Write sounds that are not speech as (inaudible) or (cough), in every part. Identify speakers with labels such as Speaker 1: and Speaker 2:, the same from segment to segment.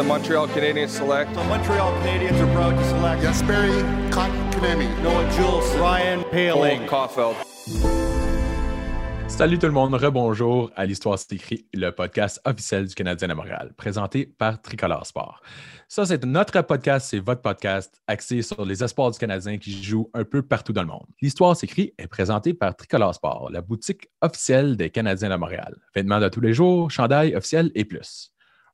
Speaker 1: the Montreal Canadiens select.
Speaker 2: The Montreal Canadiens are proud to select
Speaker 3: Jesperi Kotkaniemi.
Speaker 2: Noah Jules, Ryan Paling.
Speaker 1: Caulfield.
Speaker 4: Salut tout le monde, rebonjour à l'Histoire c'est écrit, le podcast officiel du Canadien de Montréal, présenté par Tricolore Sport. Ça, c'est notre podcast, c'est votre podcast axé sur les espoirs du Canadien qui jouent un peu partout dans le monde. L'Histoire s'écrit est présentée par Tricolore Sport, la boutique officielle des Canadiens de Montréal. Vêtements de tous les jours, chandail officiel et plus.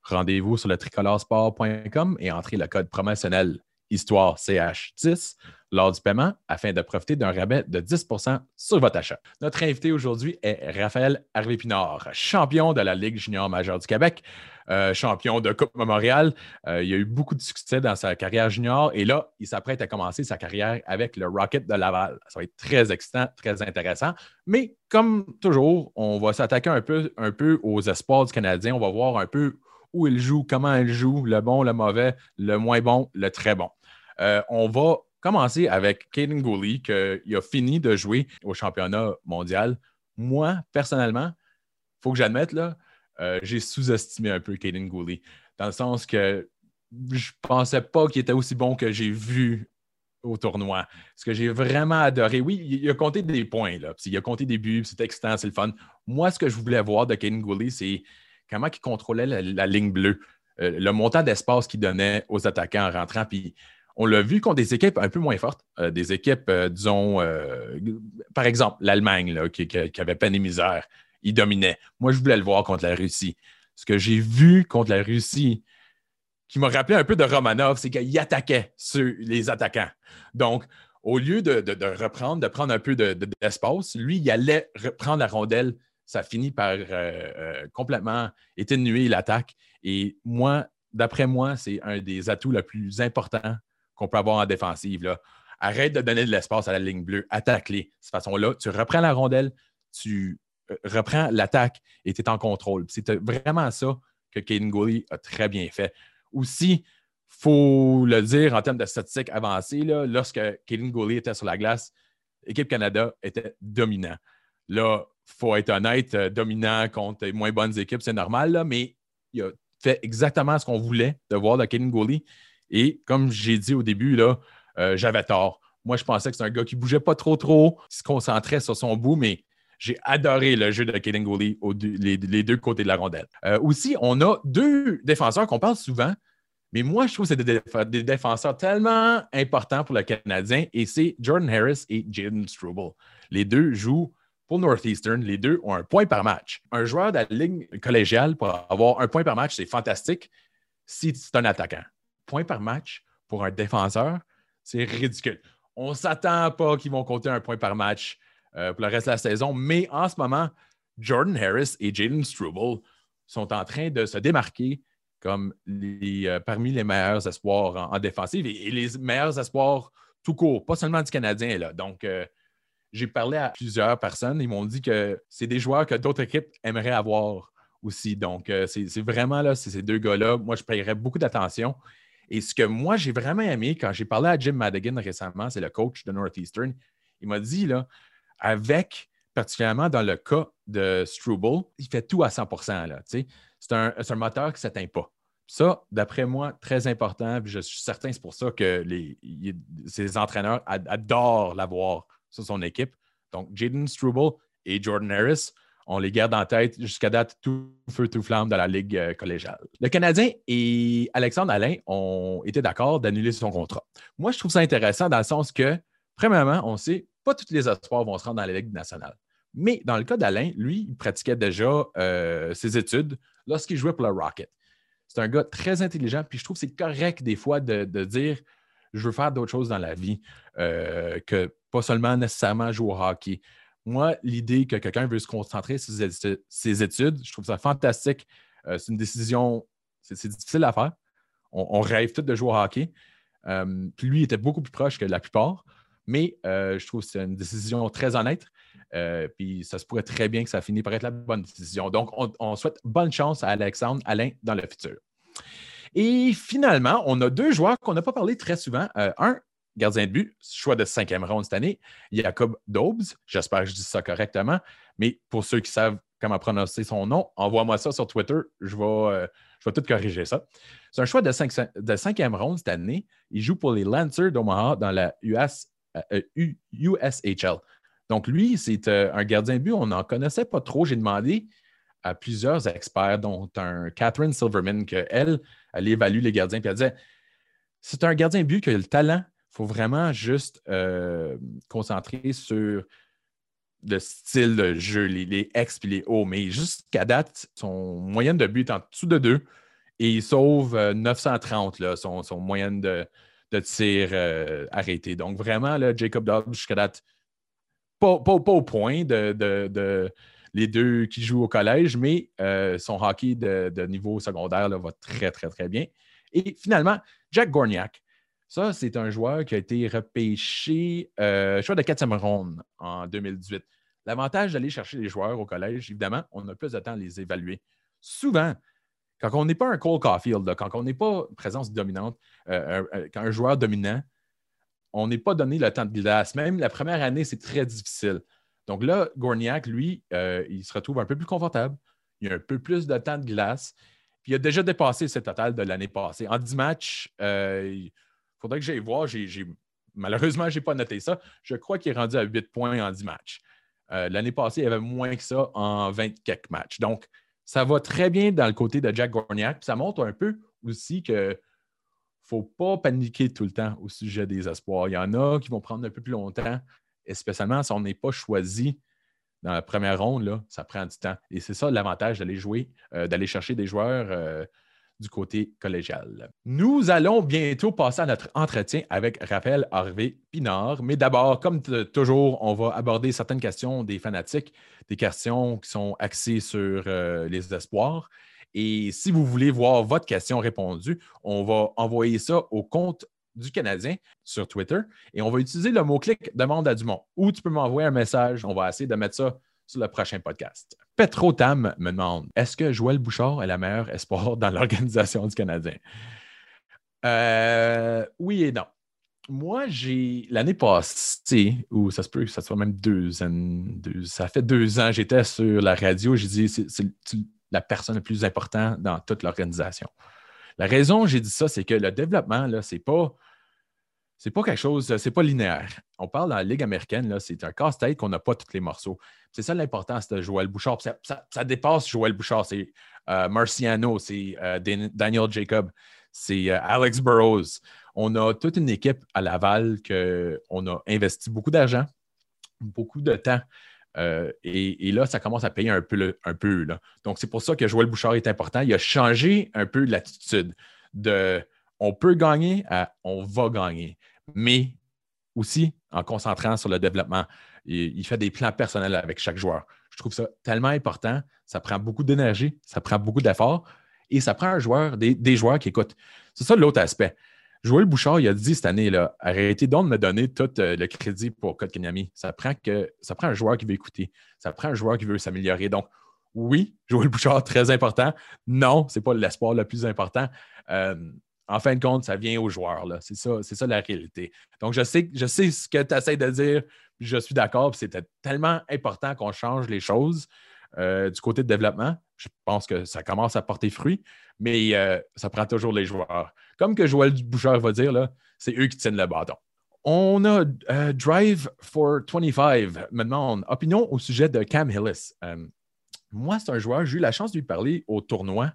Speaker 4: Rendez-vous sur le tricoloresport.com et entrez le code promotionnel Histoire CH10 lors du paiement afin de profiter d'un rabais de 10% sur votre achat. Notre invité aujourd'hui est Raphaël Harvey-Pinard, champion de la Ligue junior majeure du Québec, euh, champion de Coupe Memorial. Euh, il a eu beaucoup de succès dans sa carrière junior et là, il s'apprête à commencer sa carrière avec le Rocket de Laval. Ça va être très excitant, très intéressant. Mais comme toujours, on va s'attaquer un peu, un peu aux espoirs du Canadien. On va voir un peu où il joue, comment il joue, le bon, le mauvais, le moins bon, le très bon. Euh, on va commencer avec Caden Gooley, qui a fini de jouer au championnat mondial. Moi, personnellement, il faut que j'admette, euh, j'ai sous-estimé un peu Caden Gooley, dans le sens que je pensais pas qu'il était aussi bon que j'ai vu au tournoi. Ce que j'ai vraiment adoré, oui, il a compté des points, là, il a compté des buts, c'est excitant, c'est le fun. Moi, ce que je voulais voir de Caden Gooley, c'est comment il contrôlait la, ligne bleue, euh, le montant d'espace qu'il donnait aux attaquants en rentrant, puis on l'a vu contre des équipes un peu moins fortes, euh, des équipes, euh, disons, par exemple, l'Allemagne, qui, avait peine et misère. Il dominait. Moi, je voulais le voir contre la Russie. Ce que j'ai vu contre la Russie, qui m'a rappelé un peu de Romanov, c'est qu'il attaquait sur les attaquants. Donc, au lieu de, reprendre, de prendre un peu d'espace, lui, il allait reprendre la rondelle. Ça finit par complètement étenuer l'attaque. Et moi, d'après moi, c'est un des atouts les plus importants qu'on peut avoir en défensive. Là. Arrête de donner de l'espace à la ligne bleue, attaque-les. De cette façon-là, tu reprends la rondelle, tu euh, reprends l'attaque et tu es en contrôle. C'est vraiment ça que Caden Gooley a très bien fait. Aussi, il faut le dire en termes de statistiques avancées, là, lorsque Caden Gooley était sur la glace, l'équipe Canada était dominant. Là, il faut être honnête, euh, dominant contre les moins bonnes équipes, c'est normal, mais il a fait exactement ce qu'on voulait de voir de Caden Gooley. Et comme j'ai dit au début, là, euh, j'avais tort. Moi, je pensais que c'est un gars qui bougeait pas trop trop, qui se concentrait sur son bout, mais j'ai adoré le jeu de Kaden Gooley les, deux côtés de la rondelle. Euh, aussi, on a deux défenseurs qu'on parle souvent, mais moi, je trouve que c'est des, défenseurs tellement importants pour le Canadien, et c'est Jordan Harris et Jaden Struble. Les deux jouent pour Northeastern. Les deux ont un point par match. Un joueur de la ligne collégiale pour avoir un point par match, c'est fantastique si c'est un attaquant points par match pour un défenseur, c'est ridicule. On ne s'attend pas qu'ils vont compter un point par match euh, pour le reste de la saison, mais en ce moment, Jordan Harris et Jaden Struble sont en train de se démarquer comme euh, parmi les meilleurs espoirs en, défensive et, les meilleurs espoirs tout court, pas seulement du Canadien. Là. Donc, euh, j'ai parlé à plusieurs personnes, ils m'ont dit que c'est des joueurs que d'autres équipes aimeraient avoir aussi. Donc, c'est vraiment là, ces deux gars-là. Moi, je paierais beaucoup d'attention. Et ce que moi, j'ai vraiment aimé quand j'ai parlé à Jim Madigan récemment, c'est le coach de Northeastern, il m'a dit, là, avec, particulièrement dans le cas de Struble, il fait tout à 100% C'est un, moteur qui ne s'éteint pas. Ça, d'après moi, très important. je suis certain, c'est pour ça que ses entraîneurs adorent l'avoir sur son équipe. Donc, Jaden Struble et Jordan Harris on les garde en tête jusqu'à date tout feu, tout flamme dans la Ligue euh, collégiale. Le Canadien et Alexandre Alain ont été d'accord d'annuler son contrat. Moi, je trouve ça intéressant dans le sens que, premièrement, on sait pas tous les espoirs vont se rendre dans la Ligue nationale. Mais dans le cas d'Alain, lui, il pratiquait déjà euh, ses études lorsqu'il jouait pour le Rocket. C'est un gars très intelligent, puis je trouve que c'est correct des fois de, dire je veux faire d'autres choses dans la vie euh, que pas seulement nécessairement jouer au hockey moi, l'idée que quelqu'un veut se concentrer sur ses, études, je trouve ça fantastique. Euh, c'est une décision, c'est difficile à faire. On, rêve tous de jouer au hockey. Euh, puis lui, était beaucoup plus proche que la plupart. Mais je trouve que c'est une décision très honnête. puis ça se pourrait très bien que ça finisse par être la bonne décision. Donc, on, on souhaite bonne chance à Alexandre Alain dans le futur. Et finalement, on a deux joueurs qu'on n'a pas parlé très souvent. un, gardien de but, choix de cinquième ronde cette année, Jacob Dobbs. J'espère que je dis ça correctement. Mais pour ceux qui savent comment prononcer son nom, envoie-moi ça sur Twitter. Je vais, euh, je tout corriger ça. C'est un choix de, cinquième ronde cette année. Il joue pour les Lancers d'Omaha dans la US, USHL. Donc, lui, c'est un gardien de but. On n'en connaissait pas trop. J'ai demandé à plusieurs experts, dont un Catherine Silverman, qu'elle, elle évalue les gardiens, puis elle disait c'est un gardien de but qui a le talent. Il faut vraiment juste euh, concentrer sur le style de jeu, les, les ex et les hauts. Mais jusqu'à date, son moyenne de but est en dessous de deux et il sauve 930, euh, là, son, moyenne de, tir euh, arrêté. Donc vraiment, Jacob Dobbs, jusqu'à date, pas, au point de, les deux qui jouent au collège, mais son hockey de, niveau secondaire va très, très, très bien. Et finalement, Jack Gorniak. Ça, c'est un joueur qui a été repêché, euh, choix de 4 ronde en 2018. L'avantage d'aller chercher les joueurs au collège, évidemment, on a plus de temps à les évaluer. Souvent, quand on n'est pas un Cole Caulfield, quand on n'est pas présence dominante, euh, euh, quand un joueur dominant, on n'est pas donné le temps de glace. Même la première année, c'est très difficile. Donc là, Gorniak, lui, il se retrouve un peu plus confortable. Il a un peu plus de temps de glace il a déjà dépassé ce total de l'année passée. En 10 matchs, il euh, faudrait que j'aille voir. malheureusement, je n'ai pas noté ça. Je crois qu'il est rendu à 8 points en 10 matchs. Euh, l'année passée, il y avait moins que ça en 20 quelques matchs. Donc, ça va très bien dans le côté de Jack Gorniak. ça montre un peu aussi qu'il ne faut pas paniquer tout le temps au sujet des espoirs. Il y en a qui vont prendre un peu plus longtemps, spécialement si on n'est pas choisi dans la première ronde, là, ça prend du temps. Et c'est ça l'avantage d'aller jouer, euh, d'aller chercher des joueurs euh, du côté collégial. Nous allons bientôt passer à notre entretien avec Raphaël Harvey Pinard. Mais d'abord, comme toujours, on va aborder certaines questions des fanatiques, des questions qui sont axées sur euh, les espoirs. Et si vous voulez voir votre question répondue, on va envoyer ça au compte du Canadien sur Twitter et on va utiliser le mot-clic demande à Dumont ou tu peux m'envoyer un message. On va essayer de mettre ça sur le prochain podcast. Petro Tam me demande est-ce que Joël Bouchard est la meilleure espoir dans l'organisation du Canadien euh, Oui et non. Moi, j'ai l'année passée, ou ça se peut que ça soit même deux ans, ça fait deux ans, j'étais sur la radio, j'ai dit c'est la personne la plus importante dans toute l'organisation. La raison j'ai dit ça, c'est que le développement, ce n'est pas c'est pas quelque chose, c'est pas linéaire. On parle dans la Ligue américaine, c'est un casse-tête qu'on n'a pas tous les morceaux. C'est ça l'importance de Joël Bouchard. Ça, dépasse Joël Bouchard. C'est euh, Marciano, c'est euh, Daniel Jacob, c'est euh, Alex Burrows. On a toute une équipe à Laval qu'on a investi beaucoup d'argent, beaucoup de temps. Et, là, ça commence à payer un peu. un peu Donc, c'est pour ça que Joël Bouchard est important. Il a changé un peu l'attitude de on peut gagner on va gagner. Mais aussi en concentrant sur le développement. Il, fait des plans personnels avec chaque joueur. Je trouve ça tellement important. Ça prend beaucoup d'énergie, ça prend beaucoup d'efforts et ça prend un joueur, des, joueurs qui écoutent. C'est ça l'autre aspect. Joël Bouchard, il a dit cette année, là, arrêtez donc de me donner tout euh, le crédit pour Kotkaniemi. Ça prend, ça prend un joueur qui veut écouter. Ça prend un joueur qui veut s'améliorer. Donc, oui, Joël Bouchard, très important. Non, ce n'est pas l'espoir le plus important. Euh, en fin de compte, ça vient aux joueurs. C'est ça, la réalité. Donc, je sais, ce que tu essaies de dire, je suis d'accord, c'était tellement important qu'on change les choses euh, du côté de développement. Je pense que ça commence à porter fruit, mais euh, ça prend toujours les joueurs. Comme que Joël Bouchard va dire, c'est eux qui tiennent le bâton. On a euh, Drive for 25 me demande opinion au sujet de Cam Hillis. moi, c'est un joueur, j'ai eu la chance de lui parler au tournoi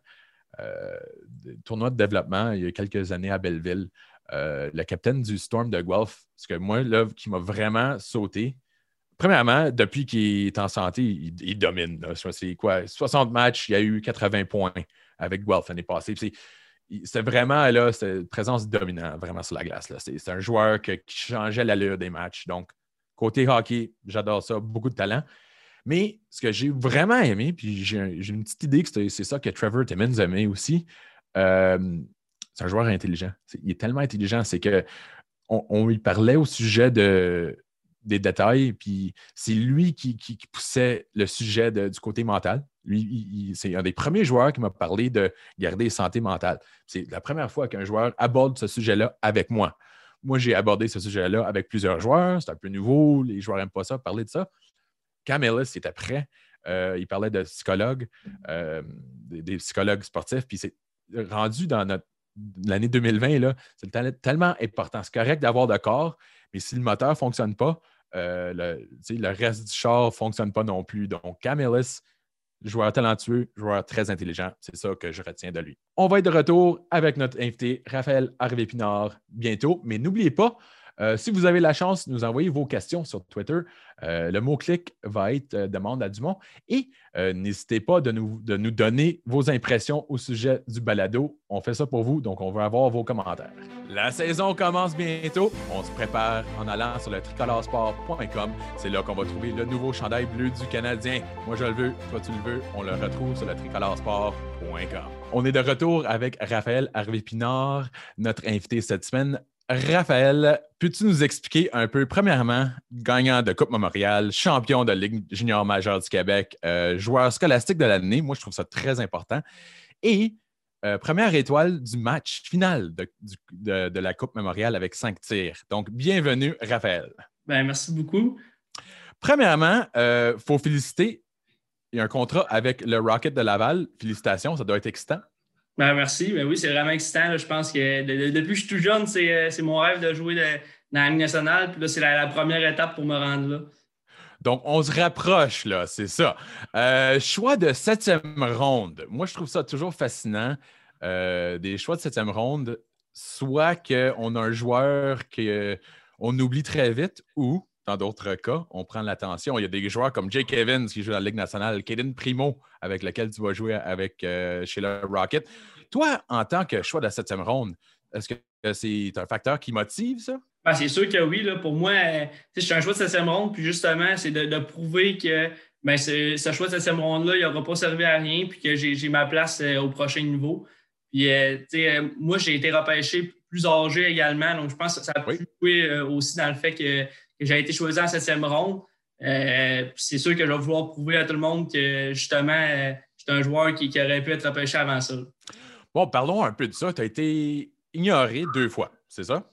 Speaker 4: tournoi de développement il y a quelques années à Belleville. Euh, le capitaine du Storm de Guelph, ce que moi, là, qui m'a vraiment sauté. Premièrement, depuis qu'il est en santé, il, domine. C'est quoi? 60 matchs, il y a eu 80 points avec Guelph l'année passée. C'est vraiment là, une présence dominante vraiment sur la glace. C'est un joueur qui changeait l'allure des matchs. Donc, côté hockey, j'adore ça, beaucoup de talent. Mais ce que j'ai vraiment aimé, puis j'ai une petite idée que c'est ça que Trevor Timmons aimait aussi, euh, c'est un joueur intelligent. il est tellement intelligent, c'est que on, lui parlait au sujet de, des détails, puis c'est lui qui, poussait le sujet du côté mental. Lui, c'est un des premiers joueurs qui m'a parlé de garder santé mentale. C'est la première fois qu'un joueur aborde ce sujet-là avec moi. Moi, j'ai abordé ce sujet-là avec plusieurs joueurs. C'est un peu nouveau. Les joueurs n'aiment pas ça, parler de ça. Cam Ellis était prêt. euh, il parlait de psychologues, euh, des, psychologues sportifs, puis c'est rendu dans l'année 2020, là, c'est tel- tellement important. C'est correct d'avoir de corps, mais si le moteur ne fonctionne pas, euh, le, le reste du char ne fonctionne pas non plus. Donc, Camillus, joueur talentueux, joueur très intelligent, c'est ça que je retiens de lui. On va être de retour avec notre invité Raphaël Harvey-Pinard bientôt, mais n'oubliez pas, euh, si vous avez la chance nous envoyer vos questions sur Twitter, euh, le mot-clic va être euh, demande à Dumont. Et n'hésitez pas de nous, de nous donner vos impressions au sujet du balado. On fait ça pour vous, donc on veut avoir vos commentaires. La saison commence bientôt. On se prépare en allant sur le tricoloresport.com. C'est là qu'on va trouver le nouveau chandail bleu du Canadien. Moi, je le veux, toi, tu le veux. On le retrouve sur le tricoloresport.com. On est de retour avec Raphaël Harvey-Pinard, notre invité cette semaine. Raphaël, peux-tu nous expliquer un peu, premièrement, gagnant de Coupe Memorial, champion de Ligue junior majeure du Québec, euh, joueur scolastique de l'année, moi je trouve ça très important, et euh, première étoile du match final de, du- de- de la Coupe Memorial avec cinq tirs. Donc, bienvenue, Raphaël.
Speaker 1: Ben, merci beaucoup.
Speaker 4: Premièrement, il faut féliciter, il y a un contrat avec le Rocket de Laval. Félicitations, ça doit être excitant.
Speaker 1: Ben, merci. Ben oui, c'est vraiment excitant. là. Je pense que de- de- depuis que je suis tout jeune, c'est euh, mon rêve de jouer dans la Ligue nationale. Puis là, c'est la, la première étape pour me rendre là.
Speaker 4: Donc, on se rapproche, là, c'est ça. Euh, choix de septième ronde. Moi, je trouve ça toujours fascinant. Euh, des choix de septième ronde, soit qu'on a un joueur qu'on oublie très vite ou, dans d'autres cas, on prend l'attention. Il y a des joueurs comme Jake Evans qui joue dans la Ligue nationale, Kaden Primo, avec lequel tu vas jouer avec, euh, chez le Rocket. Toi, en tant que choix de la septième ronde, est-ce que c'est un facteur qui motive ça?
Speaker 1: Ben, c'est sûr que oui. Là, pour moi, euh, je suis un choix de septième ronde. Puis justement, c'est de, de prouver que ben, ce, ce choix de septième ronde-là, il n'aura pas servi à rien. Puis que j'ai ma place euh, au prochain niveau. Puis, euh, euh, moi, j'ai été repêché plus âgé également. Donc, je pense que ça a
Speaker 4: Oui.
Speaker 1: pu jouer aussi dans le fait que, que j'ai été choisi en septième ronde. Euh, c'est sûr que je vais vouloir prouver à tout le monde que justement, euh, j'étais un joueur qui, qui aurait pu être repêché avant ça.
Speaker 4: Bon, parlons un peu de ça. Tu as été ignoré deux fois, c'est ça?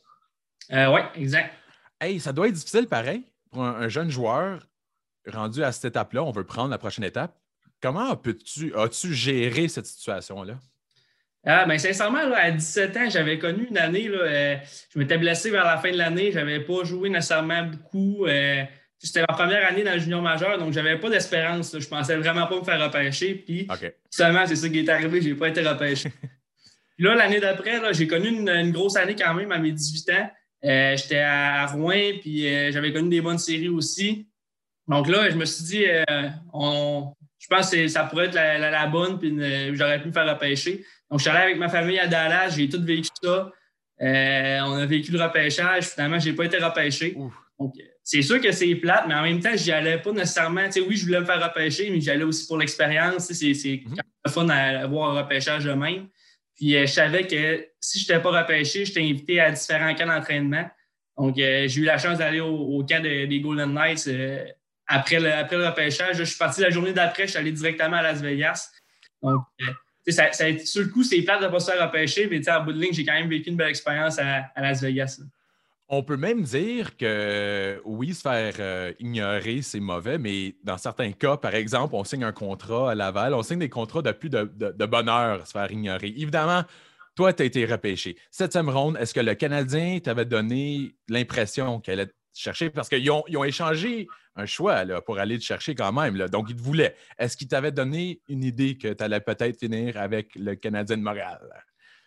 Speaker 1: Euh, oui, exact.
Speaker 4: Hey, ça doit être difficile pareil pour un, un jeune joueur rendu à cette étape-là. On veut prendre la prochaine étape. Comment peux-tu, as-tu géré cette situation-là?
Speaker 1: Ah, ben, sincèrement, là, à 17 ans, j'avais connu une année. Là, euh, je m'étais blessé vers la fin de l'année. Je n'avais pas joué nécessairement beaucoup. euh, c'était ma première année dans le junior majeur, donc je n'avais pas d'espérance. Je pensais vraiment pas me faire repêcher. Puis. Seulement, c'est ça qui est arrivé, je n'ai pas été repêché. (laughs) Puis là, l'année d'après, j'ai connu une, une grosse année quand même à mes 18 ans. Euh, J'étais à, à Rouen, puis euh, j'avais connu des bonnes séries aussi. Donc là, je me suis dit, euh, on, je pense que ça pourrait être la, la- la bonne, puis j'aurais pu me faire repêcher. Donc, je suis allé avec ma famille à Dallas, j'ai tout vécu ça. Euh, on a vécu le repêchage. Finalement, je n'ai pas été repêché.
Speaker 4: Ouf.
Speaker 1: Donc, c'est sûr que c'est plate, mais en même temps, j'y allais pas nécessairement. Tu sais, oui, je voulais me faire repêcher, mais j'y allais aussi pour l'expérience. Tu sais, C'est même le fun à avoir un repêchage de même. Puis, euh, je savais que si je n'étais pas repêché, j'étais invité à différents camps d'entraînement. Donc, euh, j'ai eu la chance d'aller au, au camp de- des Golden Knights euh, après, le, après le repêchage. Je suis parti la journée d'après, je suis allé directement à Las Vegas. Donc, euh, ça, sur le coup, c'est plate de ne pas se faire repêcher, mais en bout de ligne, j'ai quand même vécu une belle expérience à, Las Vegas.
Speaker 4: On peut même dire que oui, se faire euh, ignorer, c'est mauvais, mais dans certains cas, par exemple, on signe un contrat à Laval, on signe des contrats de plus de, bonheur, se faire ignorer. Évidemment, toi, tu as été repêché. Septième ronde, est-ce que le Canadien t'avait donné l'impression qu'elle allait chercher? Parce qu'ils ont, ils ont échangé un choix là, pour aller te chercher quand même. là. Donc, ils te voulaient. Est-ce qu'ils t'avaient donné une idée que tu allais peut-être finir avec le Canadien de Montréal?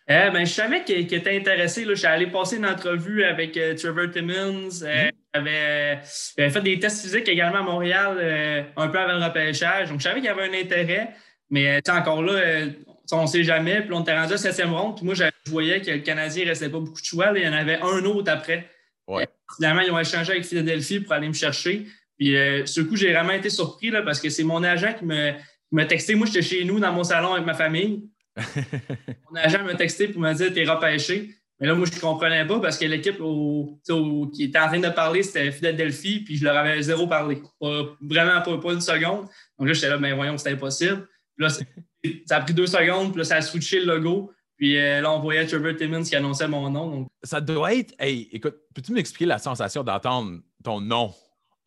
Speaker 1: Euh, ben, je savais qu'il qu'il était intéressé. Là. Je suis allé passer une entrevue avec euh, Trevor Timmons. Euh, j'avais, j'avais fait des tests physiques également à Montréal euh, un peu avant le repêchage. Donc, je savais qu'il y avait un intérêt. Mais euh, encore là, euh, on ne sait jamais. Puis on était rendu à septième ronde. Puis moi, je je voyais que le Canadien ne restait pas beaucoup de choix. là. Il y en avait un autre après.
Speaker 4: Ouais.
Speaker 1: Euh, finalement, ils ont échangé avec Philadelphie pour aller me chercher. Puis euh, sur le coup, j'ai vraiment été surpris là, parce que c'est mon agent qui m'a texté. Moi, j'étais chez nous dans mon salon avec ma famille. (laughs) Mon agent m'a texté pour me dire T'es repêché. Mais là, moi, je ne comprenais pas parce que l'équipe qui était en train de parler, c'était Philadelphie, puis je leur avais zéro parlé. Pas- vraiment pas, pas une seconde. Donc là, j'étais là, mais voyons, c'était impossible. Puis là, ça a pris deux secondes, puis là, ça a switché le logo. Puis euh, là, on voyait Trevor Timmons qui annonçait mon nom. Donc,
Speaker 4: Ça doit être. Hey, écoute, peux-tu m'expliquer la sensation d'entendre ton nom?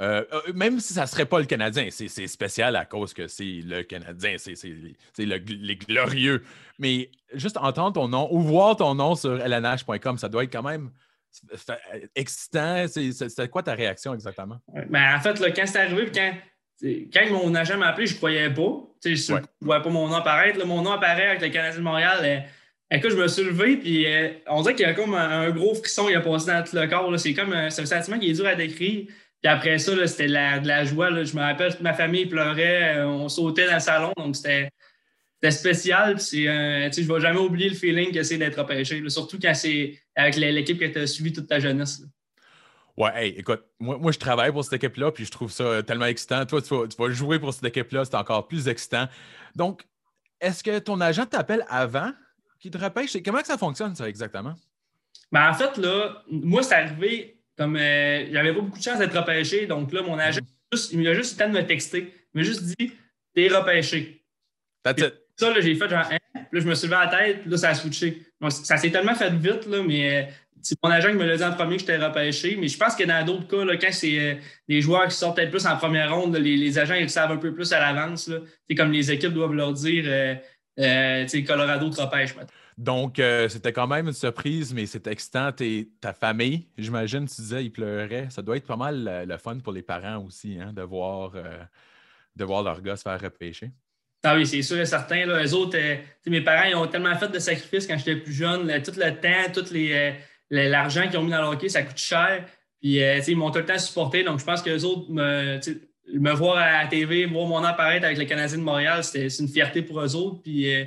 Speaker 4: Euh, euh, même si ça ne serait pas le Canadien, c'est spécial à cause que c'est le Canadien, c'est le- les glorieux. Mais juste entendre ton nom ou voir ton nom sur lnh.com, ça doit être quand même excitant. C'était quoi ta réaction exactement?
Speaker 1: Ouais. Ben, en fait, là, quand c'est arrivé, quand, quand mon agent m'a appelé, je ne croyais pas. Je
Speaker 4: Ouais.
Speaker 1: ne voyais pas mon nom apparaître. Là, mon nom apparaît avec le Canadien de Montréal. Écoute, je me suis levé, puis euh, on dirait qu'il y a comme un, gros frisson qui a passé dans tout le corps. C'est comme un, c'est un sentiment qui est dur à décrire. Puis après ça, c'était de la, joie. Je me rappelle, toute ma famille pleurait. euh, on sautait dans le salon. Donc, c'était. Spécial, puis euh, je ne vais jamais oublier le feeling que c'est d'être repêché, surtout quand c'est avec l'équipe que tu as suivi toute ta jeunesse.
Speaker 4: Ouais, hey, écoute, moi, moi, je travaille pour cette équipe-là, puis je trouve ça tellement excitant. Toi, tu vas jouer pour cette équipe-là, c'est encore plus excitant. Donc, est-ce que ton agent t'appelle avant qu'il te repêche? C'est- Comment que ça fonctionne, ça, exactement?
Speaker 1: Ben, en fait, là, moi, c'est arrivé comme euh, j'avais pas beaucoup de chance d'être repêché. Donc là, mon agent, juste- il m'a juste eu le temps de me texter. Il m'a juste dit T'es repêché.
Speaker 4: That's it.
Speaker 1: Ça, là, j'ai fait genre Hein? Puis là, je me suis levé à la tête, puis là, ça a switché. Donc, ça s'est tellement fait vite, là, mais euh, c'est mon agent qui me l'a dit en premier que j'étais repêché. Mais je pense que dans d'autres cas, là, quand c'est euh, des joueurs qui sortent peut-être plus en première ronde, là, les, les agents ils le savent un peu plus à l'avance. là. C'est comme les équipes doivent leur dire euh, euh, Colorado te repêche maintenant.
Speaker 4: Donc, euh, c'était quand même une surprise, mais c'est excitant. T'es- ta famille, j'imagine, tu disais, ils pleuraient. Ça doit être pas mal euh, le fun pour les parents aussi, hein, de, voir, euh, de voir leur gars se faire repêcher.
Speaker 1: Ah oui, c'est sûr et certain. Là, eux autres, mes parents, ils ont tellement fait de sacrifices quand j'étais plus jeune. là, tout le temps, tout les, l'argent qu'ils ont mis dans le hockey, ça coûte cher. Puis, ils m'ont tout le temps supporté. Donc, je pense qu'eux autres, me, me voir à la TV, voir mon nom apparaître avec le Canadien de Montréal, c'est une fierté pour eux autres. Puis, euh,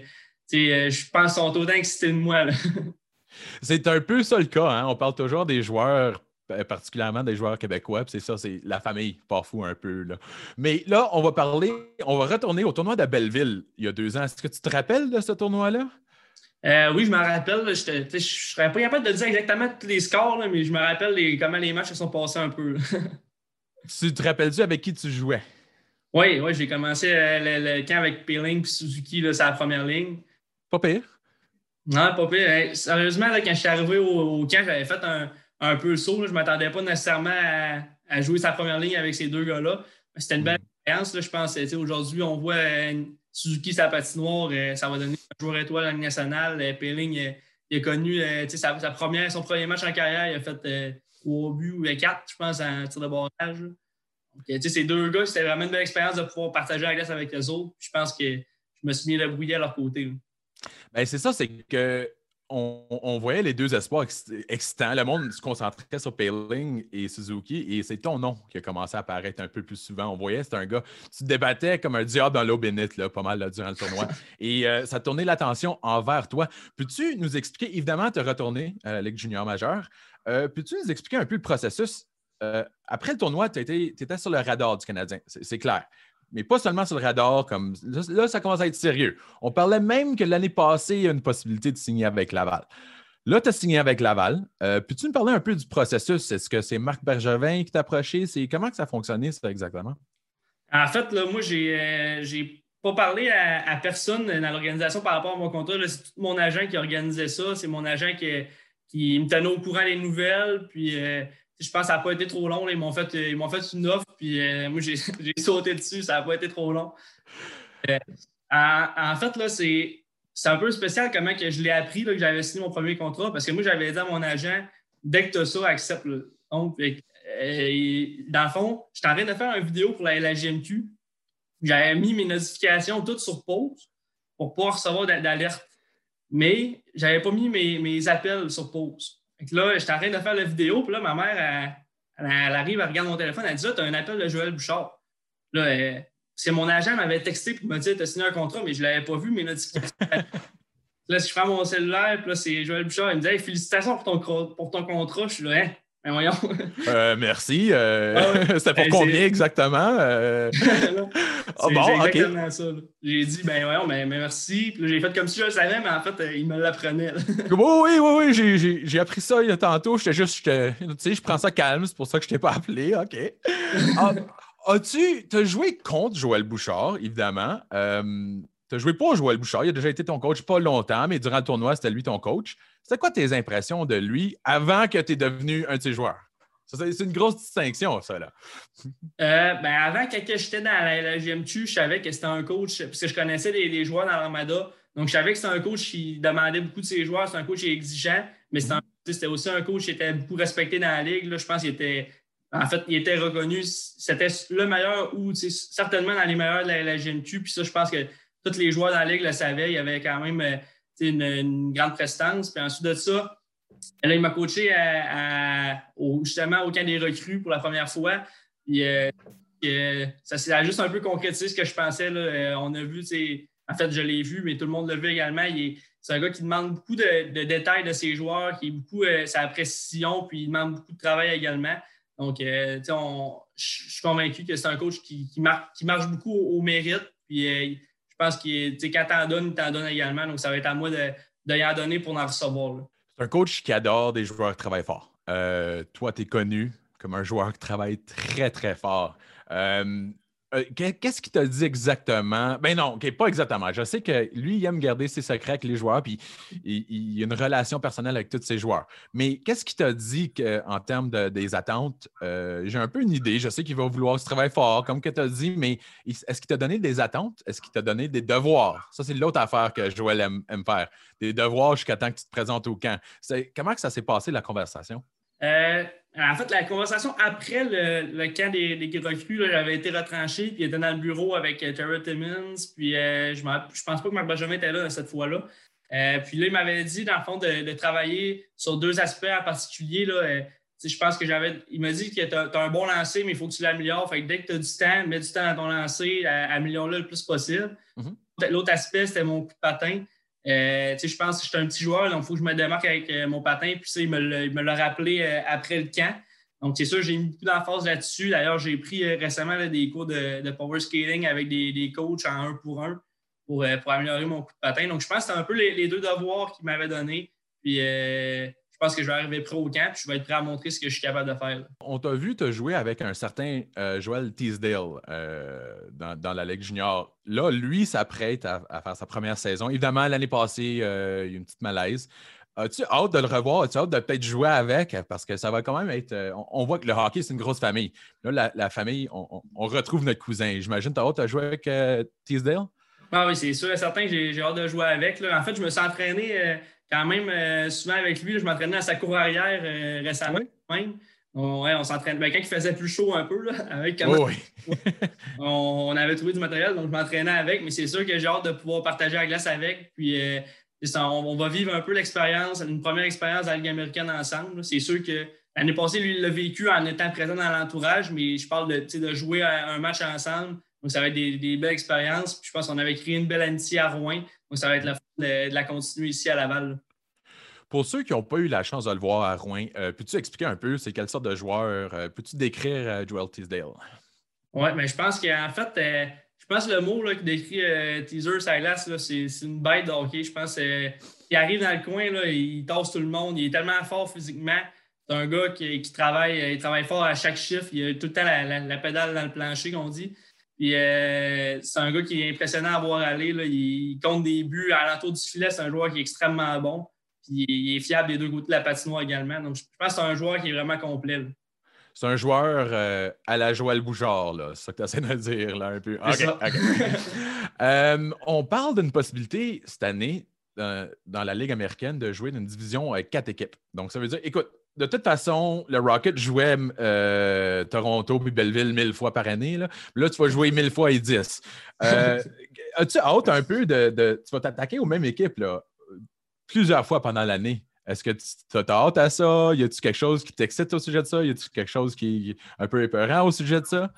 Speaker 1: tu sais, euh, je pense qu'ils sont autant excités de moi. (laughs)
Speaker 4: C'est un peu ça le cas. hein. On parle toujours des joueurs, particulièrement des joueurs québécois. C'est ça, c'est la famille, pas fou un peu. Là. Mais là, on va parler, on va retourner au tournoi de Belleville il y a deux ans. Est-ce que tu te rappelles de ce tournoi-là?
Speaker 1: Euh, oui, je me rappelle. Je ne serais pas capable de dire exactement tous les scores, là, mais je me rappelle les- comment les matchs se sont passés un peu. (laughs)
Speaker 4: Tu te rappelles-tu avec qui tu jouais?
Speaker 1: Oui, oui, j'ai commencé euh, le, le camp avec Peeling et Suzuki, là, la première ligne.
Speaker 4: Pas pire.
Speaker 1: Non, pas pire. Hey, sérieusement, là, quand je suis arrivé au, au camp, j'avais fait un, un peu le saut. là. Je ne m'attendais pas nécessairement à, à jouer sa première ligne avec ces deux gars-là. C'était une belle expérience. là, je pense aujourd'hui, on voit euh, Suzuki, sa patinoire, euh, ça va donner un joueur étoile à la Ligue nationale. Euh, Peeling, il a connu sa, sa première, son premier match en carrière. Il a fait trois buts ou euh, quatre, je pense, en tir de barrage. euh, ces deux gars, c'était vraiment une belle expérience de pouvoir partager la glace avec les autres. Je pense que je me suis mis à brouiller à leur côté.
Speaker 4: Ben, c'est ça, c'est que on, on voyait les deux espoirs ex- excitants. Le monde se concentrait sur Paling et Suzuki et c'est ton nom qui a commencé à apparaître un peu plus souvent. On voyait, c'était un gars, tu te débattais comme un diable dans l'eau bénite, là, pas mal là, durant le tournoi. (laughs) et euh, ça tournait l'attention envers toi. Peux-tu nous expliquer, évidemment, tu es retourné à la Ligue junior majeure. Euh, Peux-tu nous expliquer un peu le processus? Euh, après le tournoi, tu étais sur le radar du Canadien, c'est clair. Mais pas seulement sur le radar, comme là, ça commence à être sérieux. On parlait même que l'année passée, il y a une possibilité de signer avec Laval. Là, tu as signé avec Laval. Euh, Peux-tu nous parler un peu du processus? Est-ce que c'est Marc Bergevin qui t'a approché? Comment que ça a fonctionné, ça, exactement?
Speaker 1: En fait, là, moi, j'ai euh, pas parlé à, personne dans l'organisation par rapport à mon contrat. C'est tout mon agent qui organisait ça. C'est mon agent qui, qui me tenait au courant des nouvelles. Puis, euh, je pense que ça n'a pas été trop long. Ils m'ont fait, m'ont fait une offre. Puis, euh, moi, j'ai (laughs) sauté dessus. Ça n'a pas été trop long. Euh, en, fait, là, c'est c'est un peu spécial comment que je l'ai appris que j'avais signé mon premier contrat. Parce que moi, j'avais dit à mon agent, dès que tu as ça, accepte. là. Donc, euh, dans le fond, j'étais en train de faire une vidéo pour la, la GMQ. J'avais mis mes notifications toutes sur pause pour pouvoir recevoir d'a- d'alerte. Mais j'avais pas mis mes, mes appels sur pause. Fait que là, j'étais en train de faire la vidéo, puis là, ma mère, elle, elle- elle arrive, elle regarde mon téléphone, elle dit Ah, tu as un appel de Joël Bouchard. Là, euh, c'est mon agent m'avait texté pour me dire Tu as signé un contrat, mais je ne l'avais pas vu, mes notifications. (laughs) là, si je prends mon cellulaire, puis là, c'est Joël Bouchard, il me dit Hey, félicitations pour ton, pour ton contrat. Je suis là, hein, ben voyons.
Speaker 4: Euh, merci. Euh,
Speaker 1: Ah ouais. (laughs)
Speaker 4: C'était pour
Speaker 1: Ben,
Speaker 4: combien exactement? Euh, (laughs) Ah bon,
Speaker 1: ça. J'ai dit, ben voyons, mais, mais merci. Puis j'ai fait comme si je le savais, mais en fait, euh, il me l'apprenait. (laughs)
Speaker 4: Oui, oui, oui, oui, j'ai- j'ai appris ça il y a tantôt. J'étais juste, tu sais, je prends ça calme, c'est pour ça que je t'ai pas appelé. OK. Ah, As-tu as joué contre Joël Bouchard, évidemment. Euh, tu as joué pour Joël Bouchard. Il a déjà été ton coach pas longtemps, mais durant le tournoi, c'était lui ton coach. C'était quoi tes impressions de lui avant que tu es devenu un de ses joueurs? C'est c'est une grosse distinction, ça, là.
Speaker 1: Euh, ben avant, quand j'étais dans la, la GMQ, je savais que c'était un coach, parce que je connaissais les, les joueurs dans l'Armada. Donc, je savais que c'était un coach qui demandait beaucoup de ses joueurs. C'est un coach exigeant, mais c'était aussi un coach qui était beaucoup respecté dans la ligue. là. Je pense qu'il était. En fait, il était reconnu. C'était le meilleur ou certainement dans les meilleurs de la, la GMQ. Puis ça, je pense que tous les joueurs dans la ligue le savaient. Il y avait quand même euh, une, une grande prestance. Puis ensuite de ça, là, il m'a coaché au- justement au camp des recrues pour la première fois. Puis euh, ça s'est juste un peu concrétisé ce que je pensais. Là. Euh, on a vu, en fait, je l'ai vu, mais tout le monde l'a vu également. C'est un gars qui demande beaucoup de, détails de ses joueurs, qui est beaucoup euh, sa précision, puis il demande beaucoup de travail également. Donc, je suis convaincu que c'est un coach qui, qui, mar- qui marche beaucoup au, au mérite. Puis pense sais, quand t'en donnes, il t'en donne également. Donc, ça va être à moi de, de y en donner pour en recevoir.
Speaker 4: C'est un coach qui adore des joueurs qui travaillent fort. Euh, toi, tu es connu comme un joueur qui travaille très, très fort. Euh, euh, qu'est- Qu'est-ce qu'il t'a dit exactement? Ben non, pas exactement. Je sais que lui, il aime garder ses secrets avec les joueurs, puis il, a une relation personnelle avec tous ses joueurs. Mais qu'est-ce qu'il t'a dit en termes de- des attentes? Euh, J'ai un peu une idée. Je sais qu'il va vouloir se travailler fort, comme que tu as dit, mais est-ce qu'il t'a donné des attentes? Est-ce qu'il t'a donné des devoirs? Ça, c'est l'autre affaire que Joël aime, faire. Des devoirs jusqu'à temps que tu te présentes au camp. Comment que ça s'est passé, la conversation?
Speaker 1: Euh, en fait, la conversation après le, le camp des, des recrues, j'avais été retranché, puis il était dans le bureau avec euh, Terry Timmons, puis euh, je, je pense pas que Marc Benjamin était là cette fois-là. Euh, puis là, il m'avait dit, dans le fond, de, de travailler sur deux aspects en particulier. Là, euh, je pense que j'avais. Il m'a dit que tu as, un bon lancer, mais il faut que tu l'améliores. Fait que dès que tu as du temps, mets du temps dans ton lancer, euh, améliore-le le plus possible.
Speaker 4: Mhm.
Speaker 1: L'autre aspect, c'était mon coup de patin. Euh, je pense que j'étais un petit joueur, donc il faut que je me démarque avec euh, mon patin. Puis il me l'a rappelé euh, après le camp. Donc, c'est sûr, j'ai mis beaucoup d'emphase là-dessus. D'ailleurs, j'ai pris récemment des cours de, de power skating avec des, des coachs en un pour un pour, pour améliorer mon coup de patin. Donc, je pense que c'était un peu les, deux devoirs qu'il m'avait donnés. Puis, je pense que je vais arriver prêt au camp, puis je vais être prêt à montrer ce que je suis capable de faire. là.
Speaker 4: On t'a vu te jouer avec un certain euh, Joel Teasdale euh, dans, dans la Ligue junior. Là, lui s'apprête à, à faire sa première saison. Évidemment, l'année passée, euh, il y a eu une petite malaise. As-tu hâte de le revoir? As-tu hâte de peut-être jouer avec? Parce que ça va quand même être. on, on voit que le hockey, c'est une grosse famille. Là, la, la famille, on, on- on retrouve notre cousin. J'imagine tu as hâte de jouer avec Teasdale?
Speaker 1: Ah oui, c'est sûr et certain que j'ai j'ai hâte de jouer avec. là. En fait, je me suis entraîné euh, quand même euh, souvent avec lui. là. Je m'entraînais à sa cour arrière euh, récemment même. On, ouais, on s'entraîne. Ben, quand il faisait plus chaud un peu, là, (laughs) avec comment
Speaker 4: Oh oui. (laughs)
Speaker 1: on, on avait trouvé du matériel, donc je m'entraînais avec, mais c'est sûr que j'ai hâte de pouvoir partager la glace avec. Puis euh, ça, on, on va vivre un peu l'expérience, une première expérience la Ligue américaine ensemble. C'est sûr que l'année passée, lui, il l'a vécu en étant présent dans l'entourage, mais je parle de, de jouer à un match ensemble. Donc, ça va être des, des belles expériences. Puis je pense qu'on avait créé une belle amitié à Rouen. Donc, ça va être la de, la continuer ici à Laval.
Speaker 4: Pour ceux qui n'ont pas eu la chance de le voir à Rouen, euh, peux-tu expliquer un peu c'est quelle sorte de joueur? euh, peux-tu décrire euh, Joel Teasdale?
Speaker 1: Oui, mais je pense qu'en fait, je pense que le mot là, qui décrit teaser sa glace, là, c'est, c'est une bête de hockey. Je pense qu'il arrive dans le coin, là, il tasse tout le monde. Il est tellement fort physiquement. C'est un gars qui, qui travaille, il travaille fort à chaque chiffre. Il a tout le temps la, la- la pédale dans le plancher, qu'on dit. Puis euh, c'est un gars qui est impressionnant à voir aller. Là. Il, compte des buts à l'entour du filet. C'est un joueur qui est extrêmement bon. Puis il est fiable des deux côtés de la patinoire également. Donc je pense que c'est un joueur qui est vraiment complet. là.
Speaker 4: C'est un joueur euh, à la Joël Bouchard, là. C'est ça que tu essaies de dire, là, un peu. (laughs) Euh, on parle d'une possibilité cette année euh, dans la Ligue américaine de jouer d'une division avec quatre équipes. Donc, ça veut dire, écoute, de toute façon, le Rocket jouait euh, Toronto puis Belleville mille fois par année. Là, tu vas jouer mille fois et dix. Euh, As-tu hâte un peu de. tu vas t'attaquer aux mêmes équipes là, plusieurs fois pendant l'année? Est-ce que tu as hâte à ça? Y a-tu quelque chose qui t'excite au sujet de ça? Y a-tu quelque chose qui est un peu épeurant au sujet de ça?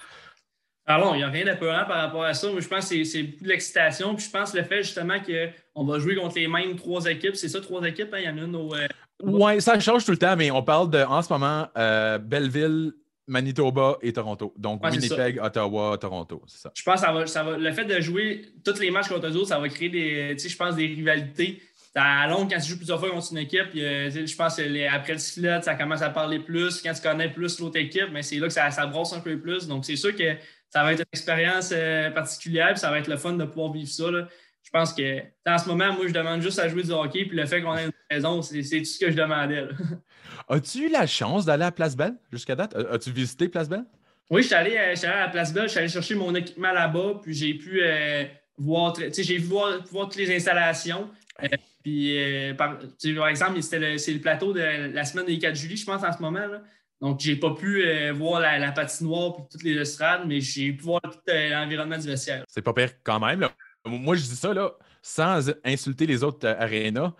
Speaker 1: Alors, il n'y a rien d'appeurant par rapport à ça. je pense que c'est- c'est beaucoup de l'excitation. Puis je pense le fait justement qu'on va jouer contre les mêmes trois équipes. C'est ça, trois équipes. hein? Il y en a une au. euh,
Speaker 4: Oui, ça change tout le temps, mais on parle de, en ce moment, euh, Belleville, Manitoba et Toronto. Donc,
Speaker 1: Ouais,
Speaker 4: Winnipeg, Ottawa, Toronto. C'est ça.
Speaker 1: je pense que ça va, ça va- le fait de jouer tous les matchs contre eux autres, ça va créer des, je pense, des rivalités. À longue, quand tu joues plusieurs fois contre une équipe, je pense que les- après le sifflet, ça commence à parler plus. Quand tu connais plus l'autre équipe, mais c'est là que ça, ça brosse un peu plus. Donc, c'est sûr que ça va être une expérience euh, particulière, puis ça va être le fun de pouvoir vivre ça. là. Je pense que en ce moment, moi, je demande juste à jouer du hockey, puis le fait qu'on ait une raison, c'est tout ce que je demandais. (laughs)
Speaker 4: As-tu eu la chance d'aller à Place Belle jusqu'à date? As-tu visité Place Belle?
Speaker 1: Oui, je suis allé, allé, à la Place Belle, je suis allé chercher mon équipement là-bas, puis j'ai pu euh, voir, j'ai voir, voir, toutes les installations. Euh, puis, euh, par, par, exemple, c'est le, plateau de la semaine des 4 juillet, je pense, en ce moment. Là. Donc, j'ai pas pu voir la, la, patinoire et toutes les estrades, mais j'ai pu voir tout l'environnement du vestiaire.
Speaker 4: C'est pas pire quand même. Là. Moi, je dis ça là, sans insulter les autres arénas.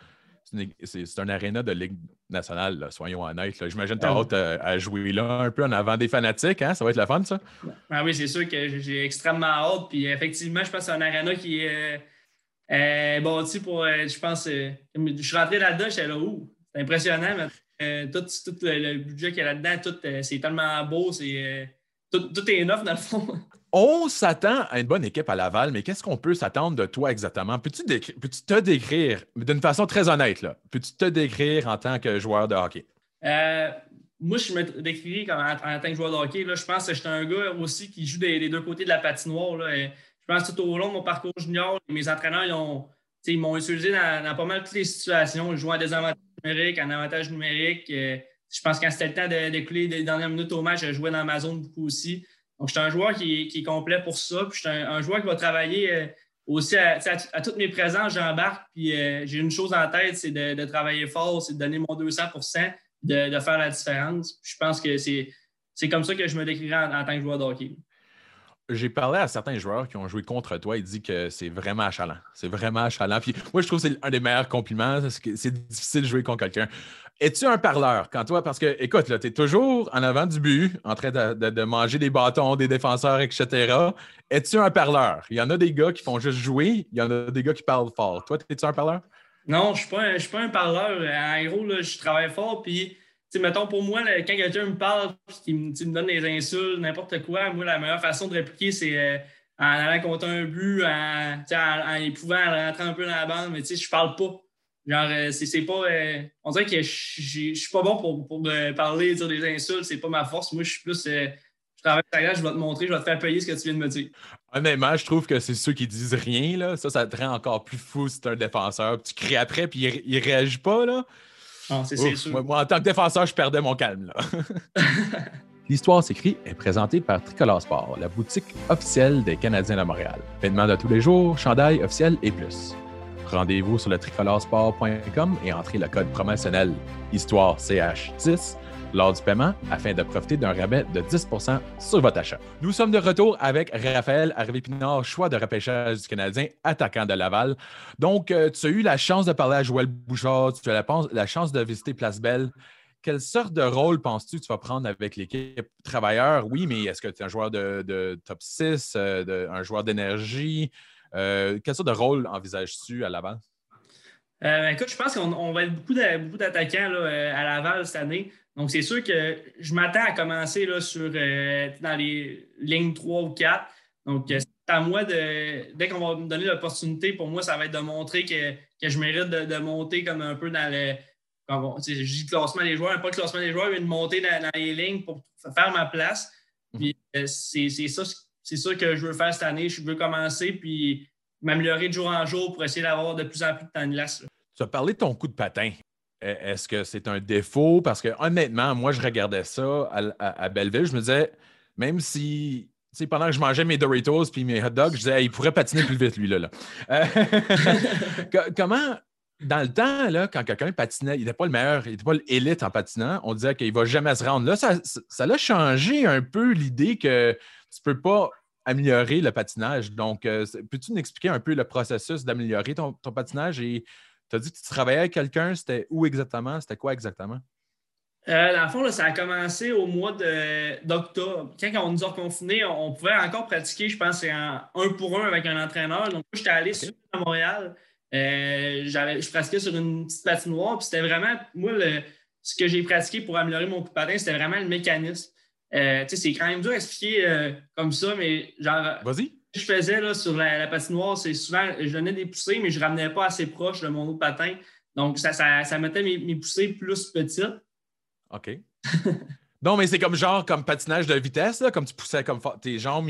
Speaker 4: C'est un aréna de Ligue nationale, soyons honnêtes. J'imagine que tu as ah hâte euh, à, jouer là un peu en avant des fanatiques. Hein? Ça va être la fun, ça?
Speaker 1: Ah oui, c'est sûr que j'ai extrêmement hâte. Puis effectivement, je pense que c'est un aréna qui est euh, euh bâti pour, euh, je pense, je suis rentré là-dedans, j'étais là, où? C'est impressionnant. Mais, tout, tout, le, budget qu'il y a là-dedans, c'est tellement beau, c'est tout, tout, est neuf dans le fond.
Speaker 4: On s'attend à une bonne équipe à Laval, mais qu'est-ce qu'on peut s'attendre de toi exactement? Peux-tu, te décrire d'une façon très honnête, là? Peux-tu te décrire en tant que joueur de hockey?
Speaker 1: Euh, moi, je me décrirais comme en, tant que joueur de hockey. Là, je pense que je suis un gars aussi qui joue des, deux côtés de la patinoire. Là, je pense que tout au long de mon parcours junior, mes entraîneurs ils ont, ils m'ont utilisé dans, pas mal toutes les situations. Je joue en désavantage numérique, en avantage numérique. Euh, je pense que quand c'était le temps d'écouler les dernières minutes au match, je jouais dans ma zone beaucoup aussi. Donc, je suis un joueur qui, est complet pour ça. Puis, je suis un, joueur qui va travailler euh, aussi à, toutes mes présences, j'embarque. Puis, euh, j'ai une chose en tête, c'est de, travailler fort, c'est de donner mon 200 de, de faire la différence. je pense que c'est comme ça que je me décrirais en, tant que joueur de hockey.
Speaker 4: J'ai parlé à certains joueurs qui ont joué contre toi et dit que c'est vraiment achalant. C'est vraiment achalant. Puis moi, je trouve que c'est un des meilleurs compliments. C'est difficile de jouer contre quelqu'un. Es-tu un parleur quand toi? Parce que, écoute, tu es toujours en avant du but, en train de, manger des bâtons des défenseurs, etc. Es-tu un parleur? Il y en a des gars qui font juste jouer, il y en a des gars qui parlent fort. Toi, es-tu un parleur?
Speaker 1: Non, je ne suis, pas un parleur. En gros, là, je travaille fort, puis, mettons, pour moi, quand quelqu'un me parle, qu'il me, me, donne des insultes, n'importe quoi, moi, la meilleure façon de répliquer, c'est euh, en allant contre un but, en, en, en, pouvant rentrer un peu dans la bande, mais tu sais, je parle pas. Genre, euh, c'est pas. Euh, on dirait que je suis pas bon pour, pour parler, dire des insultes, c'est pas ma force. Moi, je suis plus. Euh, je travaille à je vais te montrer, je vais te faire payer ce que tu viens de me dire.
Speaker 4: Honnêtement, je trouve que c'est ceux qui disent rien, là. Ça, ça te rend encore plus fou si tu un défenseur. Tu cries après, puis il, il réagit pas, là.
Speaker 1: Non, c'est sûr.
Speaker 4: Moi, en tant que défenseur, je perdais mon calme, là. (laughs)
Speaker 5: L'Histoire s'écrit est présentée par Tricolore Sport, la boutique officielle des Canadiens de Montréal. Vêtements de tous les jours, chandail officiel et plus. Rendez-vous sur le tricoloresport.com et entrez le code promotionnel Histoire CH10 lors du paiement afin de profiter d'un rabais de 10% sur votre achat. Nous sommes de retour avec Raphaël Harvey-Pinard, choix de repêchage du Canadien, attaquant de Laval. Donc, euh, tu as eu la chance de parler à Joël Bouchard, tu as la, chance de visiter Place Belle. Quelle sorte de rôle penses-tu que tu vas prendre avec l'équipe travailleur? Oui, mais est-ce que tu es un joueur de, top 6, euh, un joueur d'énergie? Euh, quel sorte de rôle envisages-tu à Laval?
Speaker 1: Euh, écoute, je pense qu'on va être beaucoup d'attaquants euh, à Laval cette année. Donc, c'est sûr que je m'attends à commencer là, sur, dans les lignes 3 ou 4. Donc, c'est à moi de. Dès qu'on va me donner l'opportunité, pour moi, ça va être de montrer que, je mérite de, monter comme un peu dans le. je dis classement des joueurs, pas classement des joueurs, mais de monter dans, les lignes pour faire ma place. Mhm. Puis, c'est ça c'est ça que je veux faire cette année. Je veux commencer puis m'améliorer de jour en jour pour essayer d'avoir de plus en plus de temps de glace.
Speaker 4: Tu as parlé de ton coup de patin. E, est-ce que c'est un défaut? Parce que honnêtement, moi, je regardais ça à, Belleville. Je me disais, même si pendant que je mangeais mes Doritos puis mes hot dogs, je disais, il pourrait patiner plus vite, lui, là. Euh, (laughs) comment, dans le temps, là, quand quelqu'un patinait, il n'était pas le meilleur, il n'était pas l'élite en patinant, on disait qu'il ne va jamais se rendre. Là, ça, ça a changé un peu l'idée que tu ne peux pas améliorer le patinage. Donc, euh, peux-tu nous expliquer un peu le processus d'améliorer ton, patinage? Et tu as dit que tu travaillais avec quelqu'un, c'était où exactement? C'était quoi exactement?
Speaker 1: Euh, dans le fond, ça a commencé au mois d'octobre. Quand on nous a confinés, on pouvait encore pratiquer, je pense, un pour un avec un entraîneur. Donc, j'étais allé sur à Montréal. Euh, je pratiquais sur une petite patinoire. Puis c'était vraiment, moi, ce que j'ai pratiqué pour améliorer mon coup de patin, c'était vraiment le mécanisme. Euh, c'est quand même dur à expliquer euh, comme ça, mais genre.
Speaker 4: Vas-y.
Speaker 1: Ce que je faisais là, sur la, patinoire, c'est souvent, je donnais des poussées, mais je ne ramenais pas assez proche de mon autre patin. Donc, ça, ça, mettait mes, poussées plus petites.
Speaker 4: OK. (laughs) non, mais c'est comme genre comme patinage de vitesse, là, comme tu poussais comme tes jambes,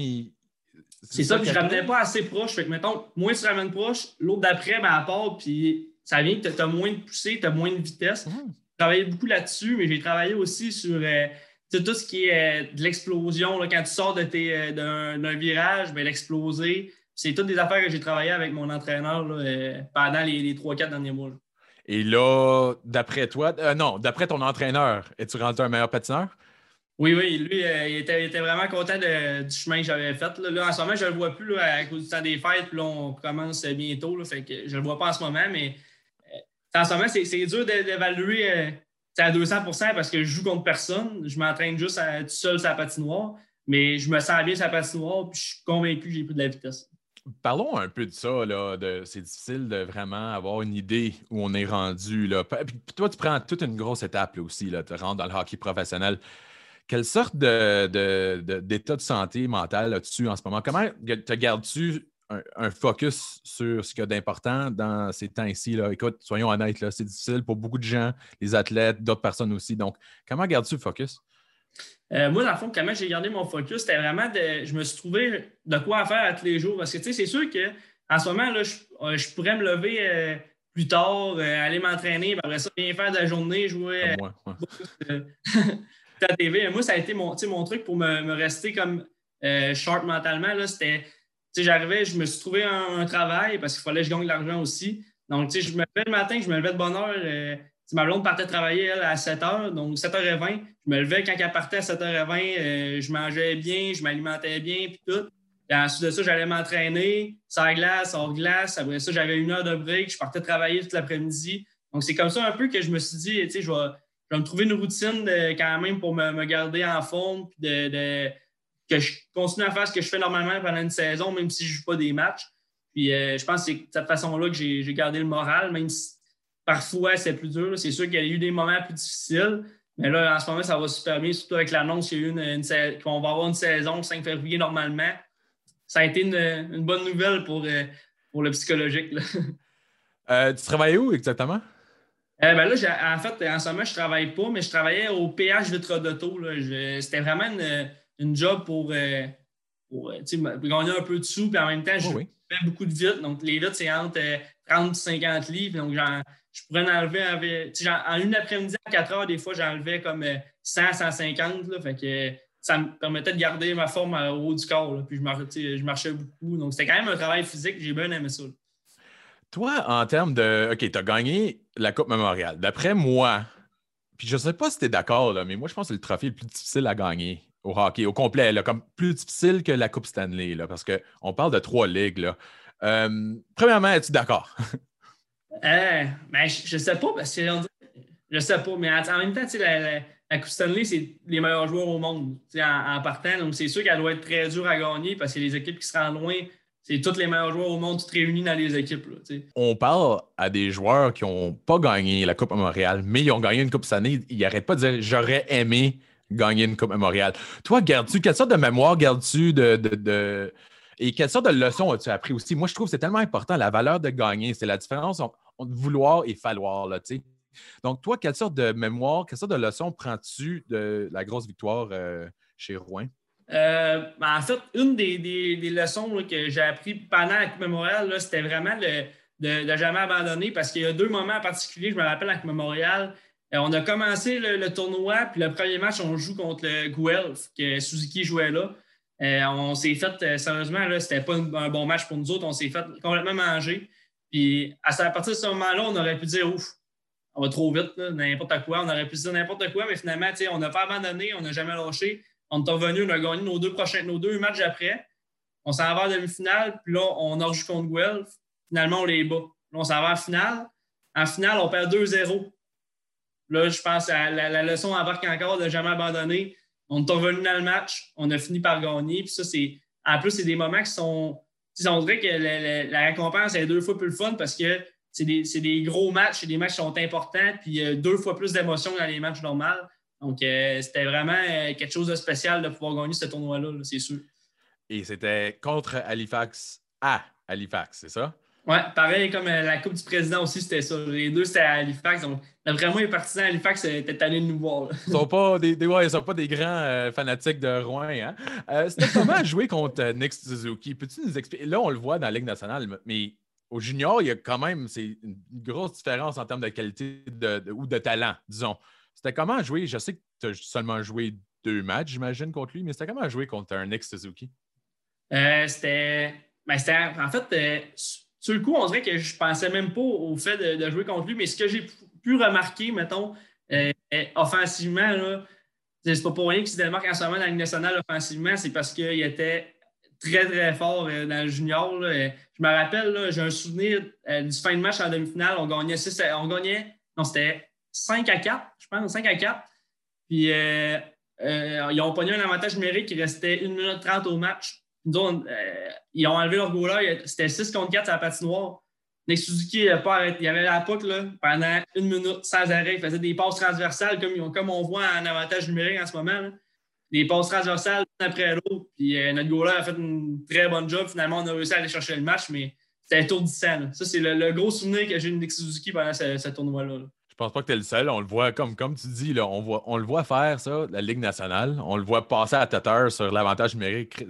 Speaker 1: C'est ça, puis je ramenais pas assez proche. Fait que, mettons, moins tu ramènes proche, l'autre d'après, ben, à part, puis ça vient que tu as moins de poussée, tu as moins de vitesse.
Speaker 4: Mhm.
Speaker 1: J'ai travaillé beaucoup là-dessus, mais j'ai travaillé aussi sur euh, tu sais, tout ce qui est euh, de l'explosion. Quand tu sors euh, d'un, virage, ben, l'exploser. C'est toutes des affaires que j'ai travaillé avec mon entraîneur là, euh, pendant les, les 3-4 derniers mois. là.
Speaker 4: Et là, d'après toi, euh, non, d'après ton entraîneur, es-tu rendu un meilleur patineur?
Speaker 1: Oui, oui, lui, euh, il, était, il était vraiment content de- du chemin que j'avais fait. Là. Là, en ce moment, je ne le vois plus là, à cause du temps des fêtes. Puis là, on commence bientôt. Là, fait que je ne le vois pas en ce moment, mais euh, en ce moment, c'est dur d'évaluer tu sais, à 200 parce que je joue contre personne. Je m'entraîne juste à- tout seul sur la patinoire. Mais je me sens bien sur la patinoire, puis je suis convaincu que j'ai pris de la vitesse.
Speaker 4: Parlons un peu de ça. Là, de, c'est difficile de vraiment avoir une idée où on est rendu. Là. Puis toi, tu prends toute une grosse étape là, aussi, là, te rendre dans le hockey professionnel. Quelle sorte de- d'état de santé mentale as-tu en ce moment? Comment te gardes-tu un, un focus sur ce qu'il y a d'important dans ces temps-ci? Écoute, soyons honnêtes, c'est difficile pour beaucoup de gens, les athlètes, d'autres personnes aussi. Donc, comment gardes-tu le focus?
Speaker 1: Euh, moi, dans le fond, comment j'ai gardé mon focus, c'était vraiment de. Je me suis trouvé de quoi faire à tous les jours. Parce que, tu sais, c'est sûr que en ce moment, là, je, euh, je pourrais me lever euh, plus tard, euh, aller m'entraîner, après ça, bien faire de la journée, jouer
Speaker 4: moi, ouais. (laughs)
Speaker 1: à la TV. Moi, ça a été mon, mon truc pour me, me rester comme sharp mentalement. C'était. J'arrivais, je me suis trouvé un, travail parce qu'il fallait que je gagne de l'argent aussi. Donc, tu sais, je me levais le matin, je me levais de bonne heure. euh, ma blonde partait travailler, elle, à 7 h, donc 7h20. Je me levais quand elle partait à 7h20. euh, je mangeais bien, je m'alimentais bien, puis tout. Puis ensuite de ça, j'allais m'entraîner, sans glace, hors glace. Après ça, j'avais une heure de break. Je partais travailler toute l'après-midi. Donc, c'est comme ça un peu que je me suis dit, tu sais, je vais, me trouver une routine quand même pour me, garder en forme, puis de- que je continue à faire ce que je fais normalement pendant une saison, même si je ne joue pas des matchs. Puis euh, je pense que c'est de cette façon-là que j'ai gardé le moral, même si parfois c'est plus dur. C'est sûr qu'il y a eu des moments plus difficiles, mais là, en ce moment, ça va super bien, surtout avec l'annonce qu'il y a eu une, qu'on va avoir une saison le 5 février normalement. Ça a été une, une bonne nouvelle pour, euh, pour le psychologique. là. (laughs)
Speaker 4: Euh, tu travailles où exactement?
Speaker 1: Euh, ben là, en fait, en ce moment, je ne travaille pas, mais je travaillais au PH Vitre d'Auto. C'était vraiment une, une job pour, euh, pour euh, gagner un peu de sous, puis en même temps, je
Speaker 4: Oh oui.
Speaker 1: fais beaucoup de vitres. Donc, les vitres, c'est entre euh, 30 et 50 livres. Donc, je pourrais en enlever avec- j'en- en une après-midi, à 4 heures, des fois, j'enlevais comme euh, 100, 150. Là, fait que euh, ça me permettait de garder ma forme euh, au haut du corps. là. puis, je, mar- tu sais, je marchais beaucoup. Donc, c'était quand même un travail physique. J'ai bien aimé ça. là.
Speaker 4: Toi, en termes de. OK, tu as gagné la Coupe Memorial. D'après moi, puis je ne sais pas si tu es d'accord, mais moi, je pense que c'est le trophée le plus difficile à gagner au hockey, au complet, là, comme plus difficile que la Coupe Stanley, là, parce qu'on parle de trois ligues. Là. Euh, premièrement, es-tu d'accord? (laughs)
Speaker 1: Euh, ben, je, je sais pas, parce que je sais pas, mais en, même temps, tu la, la, la Coupe Stanley, c'est les meilleurs joueurs au monde tu en, en partant. Donc, c'est sûr qu'elle doit être très dure à gagner parce que les équipes qui se rendent loin, c'est tous les meilleurs joueurs au monde, toutes réunis dans les équipes. Là, tu.
Speaker 4: On parle à des joueurs qui n'ont pas gagné la Coupe Memorial, mais ils ont gagné une Coupe Stanley. Ils n'arrêtent pas de dire j'aurais aimé gagner une Coupe Memorial. Toi, gardes-tu, quelle sorte de mémoire gardes-tu de, de- de- Et quelle sorte de leçons as-tu appris aussi? Moi, je trouve que c'est tellement important, la valeur de gagner. C'est la différence entre, vouloir et falloir. Là, tu sais. Donc, toi, quelle sorte de mémoire, quelle sorte de leçons prends-tu de la grosse victoire euh, chez Rouen?
Speaker 1: Euh, ben, en fait, une des, des- leçons que j'ai appris pendant la Coupe Memorial, c'était vraiment de, de jamais abandonner parce qu'il y a deux moments en particulier, je me rappelle Coupe Memorial. Euh, on a commencé le, tournoi, puis le premier match, on joue contre le Guelph, que Suzuki jouait là. Euh, on s'est fait, euh, sérieusement, là, c'était pas un, bon match pour nous autres. On s'est fait complètement manger. Puis à, partir de ce moment-là, on aurait pu dire ouf, on va trop vite, n'importe quoi. On aurait pu dire n'importe quoi, mais finalement, on n'a pas abandonné, on n'a jamais lâché. On est revenu, on a gagné nos deux, prochains, nos deux matchs après. On s'en va en demi-finale, puis là, on a rejoué contre Guelph. Finalement, on les bat. Là, on s'en va en finale. En finale, on perd 2-0. Là, je pense à la, la leçon embarque encore de jamais abandonner. On est revenu dans le match, on a fini par gagner. Puis ça, c'est. En plus, c'est des moments qui sont. On dirait que la, récompense est deux fois plus le fun parce que c'est des, des gros matchs, c'est des matchs qui sont importants, puis a deux fois plus d'émotions dans les matchs normaux. Donc, euh, c'était vraiment euh, quelque chose de spécial de pouvoir gagner ce tournoi-là, là, c'est sûr.
Speaker 4: Et c'était contre Halifax à Halifax, c'est ça?
Speaker 1: Ouais, pareil comme euh, la Coupe du Président aussi, c'était ça. Les deux, c'était à Halifax. Donc, vraiment, les partisans à Halifax étaient allés nous voir.
Speaker 4: Ils sont pas des, ouais, sont pas des grands euh, fanatiques de Rouen. Hein? Euh, c'était comment jouer contre Nick Suzuki? Peux-tu nous expliquer? Là, on le voit dans la Ligue nationale, mais au junior, il y a quand même c'est une grosse différence en termes de qualité de, ou de talent, disons. C'était comment jouer? Je sais que tu as seulement joué deux matchs, j'imagine, contre lui, mais c'était comment jouer contre un Nick Suzuki?
Speaker 1: Ben, c'était. en fait, sur le coup, on dirait que je pensais même pas au fait de, jouer contre lui, mais ce que j'ai pu remarquer, mettons, euh, offensivement, c'est pas pour rien qu'il se démarque en ce moment dans la Ligue nationale offensivement, c'est parce qu'il était très, très fort euh, dans le junior. Je me rappelle, j'ai un souvenir euh, du fin de match en demi-finale, on gagnait 6 on gagnait, non, c'était 5 à 4, je pense, 5 à 4. Puis ils ont pogné un avantage numérique qui restait 1 minute 30 au match. Euh, ils ont enlevé leur goaler. C'était 6 contre 4 à la patinoire. Nick Suzuki, il, il avait la puck là, pendant une minute sans arrêt. Il faisait des passes transversales comme, on voit en avantage numérique en ce moment. Des passes transversales une après l'autre. Puis euh, notre goaler a fait une très bonne job. Finalement, on a réussi à aller chercher le match, mais c'était étourdissant. Ça, c'est le, gros souvenir que j'ai de Nick Suzuki pendant ce, tournoi-là.
Speaker 4: Je pense pas que tu es le seul. On le voit, comme, comme tu dis, là, on, voit, on le voit faire ça, la Ligue nationale. On le voit passer à tête sur l'avantage numérique.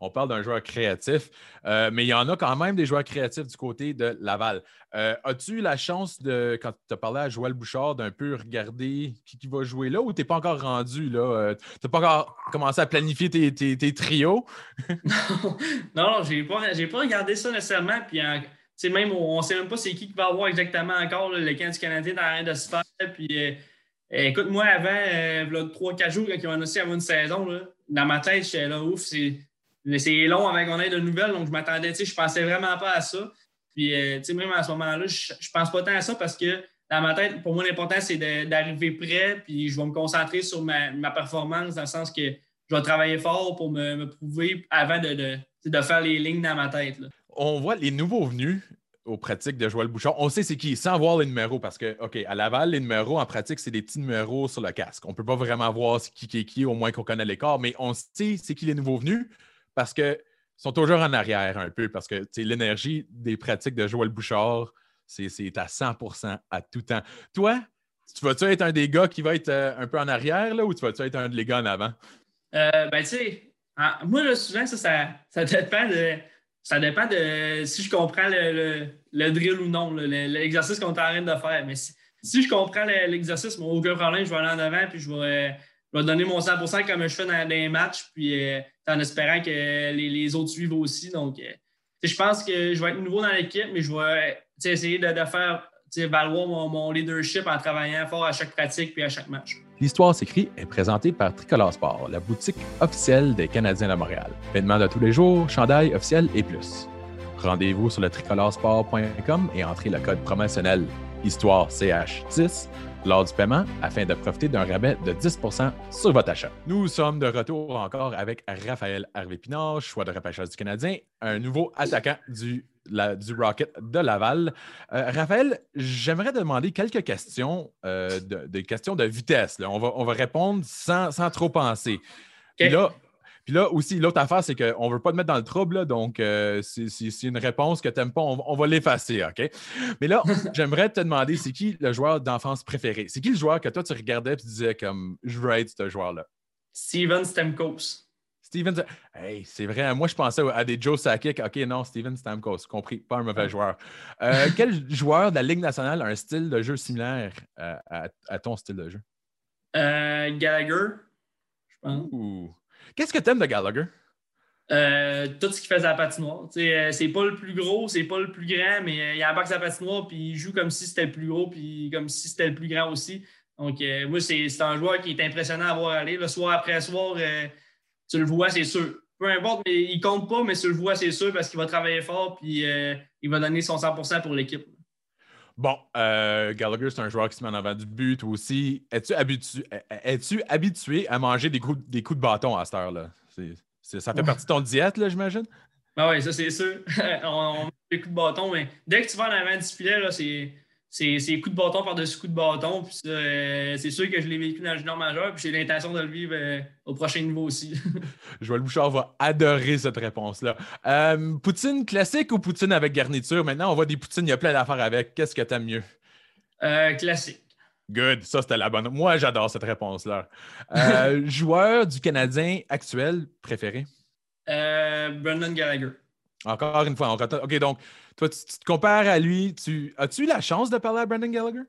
Speaker 4: on parle d'un joueur créatif, euh, mais il y en a quand même des joueurs créatifs du côté de Laval. Euh, as-tu eu la chance, de, quand tu as parlé à Joël Bouchard, d'un peu regarder qui, va jouer là ou tu n'es pas encore rendu? là? Euh, tu n'as pas encore commencé à planifier tes, trios? (laughs)
Speaker 1: non, non, je n'ai pas, pas, regardé ça nécessairement. Puis même, on ne sait même pas c'est qui qui va avoir exactement encore le camp du Canadien dans rien de se faire. Puis, euh, écoute, moi, avant, euh, 3-4 jours, quand ils ont annoncé avant une saison, là, dans ma tête, j'étais là, ouf, c'est long avant qu'on ait de nouvelles. Donc, je m'attendais, tu sais, je pensais vraiment pas à ça. Puis, euh, tu sais, même à ce moment-là, je, ne pense pas tant à ça parce que dans ma tête, pour moi, l'important, c'est d'arriver prêt. Puis, je vais me concentrer sur ma, performance dans le sens que je vais travailler fort pour me, prouver avant de, de, faire les lignes dans ma tête.
Speaker 4: On voit les nouveaux venus aux pratiques de Joël Bouchard. On sait c'est qui, sans voir les numéros, parce que, OK, à Laval, les numéros en pratique, c'est des petits numéros sur le casque. On ne peut pas vraiment voir qui, qui est qui, au moins qu'on connaît l'écart, mais on sait c'est qui les nouveaux venus parce qu'ils sont toujours en arrière un peu, parce que l'énergie des pratiques de Joël Bouchard, c'est à 100% à tout temps. Toi, tu vas-tu être un des gars qui va être euh, un peu en arrière, là, ou tu vas-tu être un des gars en avant?
Speaker 1: Euh, ben, tu sais, moi, là, souvent, ça, ça, ça dépend de ça dépend de si je comprends le, drill ou non, l'exercice qu'on est en train de faire. Mais si, je comprends l'exercice, mon aucun problème, je vais aller en avant puis je vais, donner mon 100% comme je fais dans, les matchs, puis euh, en espérant que les, autres suivent aussi. Donc, euh, je pense que je vais être nouveau dans l'équipe, mais je vais essayer de faire valoir mon, leadership en travaillant fort à chaque pratique puis à chaque match.
Speaker 5: L'Histoire s'écrit est présentée par Tricolore Sport, la boutique officielle des Canadiens de Montréal. Vêtements de tous les jours, chandail officiel et plus. Rendez-vous sur le tricoloresport.com et entrez le code promotionnel Histoire CH10 lors du paiement afin de profiter d'un rabais de 10% sur votre achat. Nous sommes de retour encore avec Raphaël Harvey-Pinard, choix de repêchage du Canadien, un nouveau attaquant du du Rocket de Laval. Euh, Raphaël, j'aimerais demander quelques questions, euh, de, questions de vitesse. On, va, on va répondre sans, trop penser. Puis, là, puis là aussi, l'autre affaire, c'est qu'on ne veut pas te mettre dans le trouble, donc euh, c'est une réponse que tu n'aimes pas, on, va l'effacer, OK? Mais là, (laughs) j'aimerais te demander, c'est qui le joueur d'enfance préféré? C'est qui le joueur que toi, tu regardais et tu disais comme, je veux être ce joueur-là?
Speaker 1: Steven Stemkos.
Speaker 4: Steven, hey, c'est vrai. Moi, je pensais à des Joe Sakic. OK, non, Steven Stamkos, compris. Pas un mauvais joueur. Euh, quel joueur de la Ligue nationale a un style de jeu similaire à, ton style de jeu?
Speaker 1: Euh, Gallagher, je pense.
Speaker 4: Qu'est-ce que tu aimes de Gallagher?
Speaker 1: Euh, tout ce qu'il fait à la patinoire. c'est pas le plus gros, c'est pas le plus grand, mais il embarque sa patinoire puis il joue comme si c'était le plus gros puis comme si c'était le plus grand aussi. Donc, moi, c'est un joueur qui est impressionnant à voir aller. Le soir après soir, tu le vois, c'est sûr. Peu importe, mais il compte pas, mais tu le vois, c'est sûr, parce qu'il va travailler fort puis euh, il va donner son 100% pour l'équipe.
Speaker 4: Bon, euh, Gallagher, c'est un joueur qui se met en avant du but aussi. Es-tu habitué, es habitué à manger des coups, des coups de bâton à cette heure-là? ça fait partie de ton diète, là, j'imagine?
Speaker 1: Ben oui, ça, c'est sûr. (laughs) on, on, met des coups de bâton, mais dès que tu vas en avant du filet, c'est c'est coups de bâton par-dessus coups de bâton. Puis euh, c'est sûr que je l'ai vécu dans le junior majeur, puis j'ai l'intention de le vivre euh, au prochain niveau aussi. (laughs)
Speaker 4: Joël Bouchard va adorer cette réponse-là. Euh, poutine classique ou poutine avec garniture? Maintenant, on voit des poutines, il y a plein d'affaires avec. Qu'est-ce que tu aimes mieux?
Speaker 1: classique.
Speaker 4: Good, ça c'était la bonne. Moi, j'adore cette réponse-là. (laughs) joueur du Canadien actuel préféré?
Speaker 1: Brendan Gallagher.
Speaker 4: Encore une fois, on OK, donc, toi, tu, te compares à lui. Tu, as-tu eu la chance de parler à Brandon Gallagher?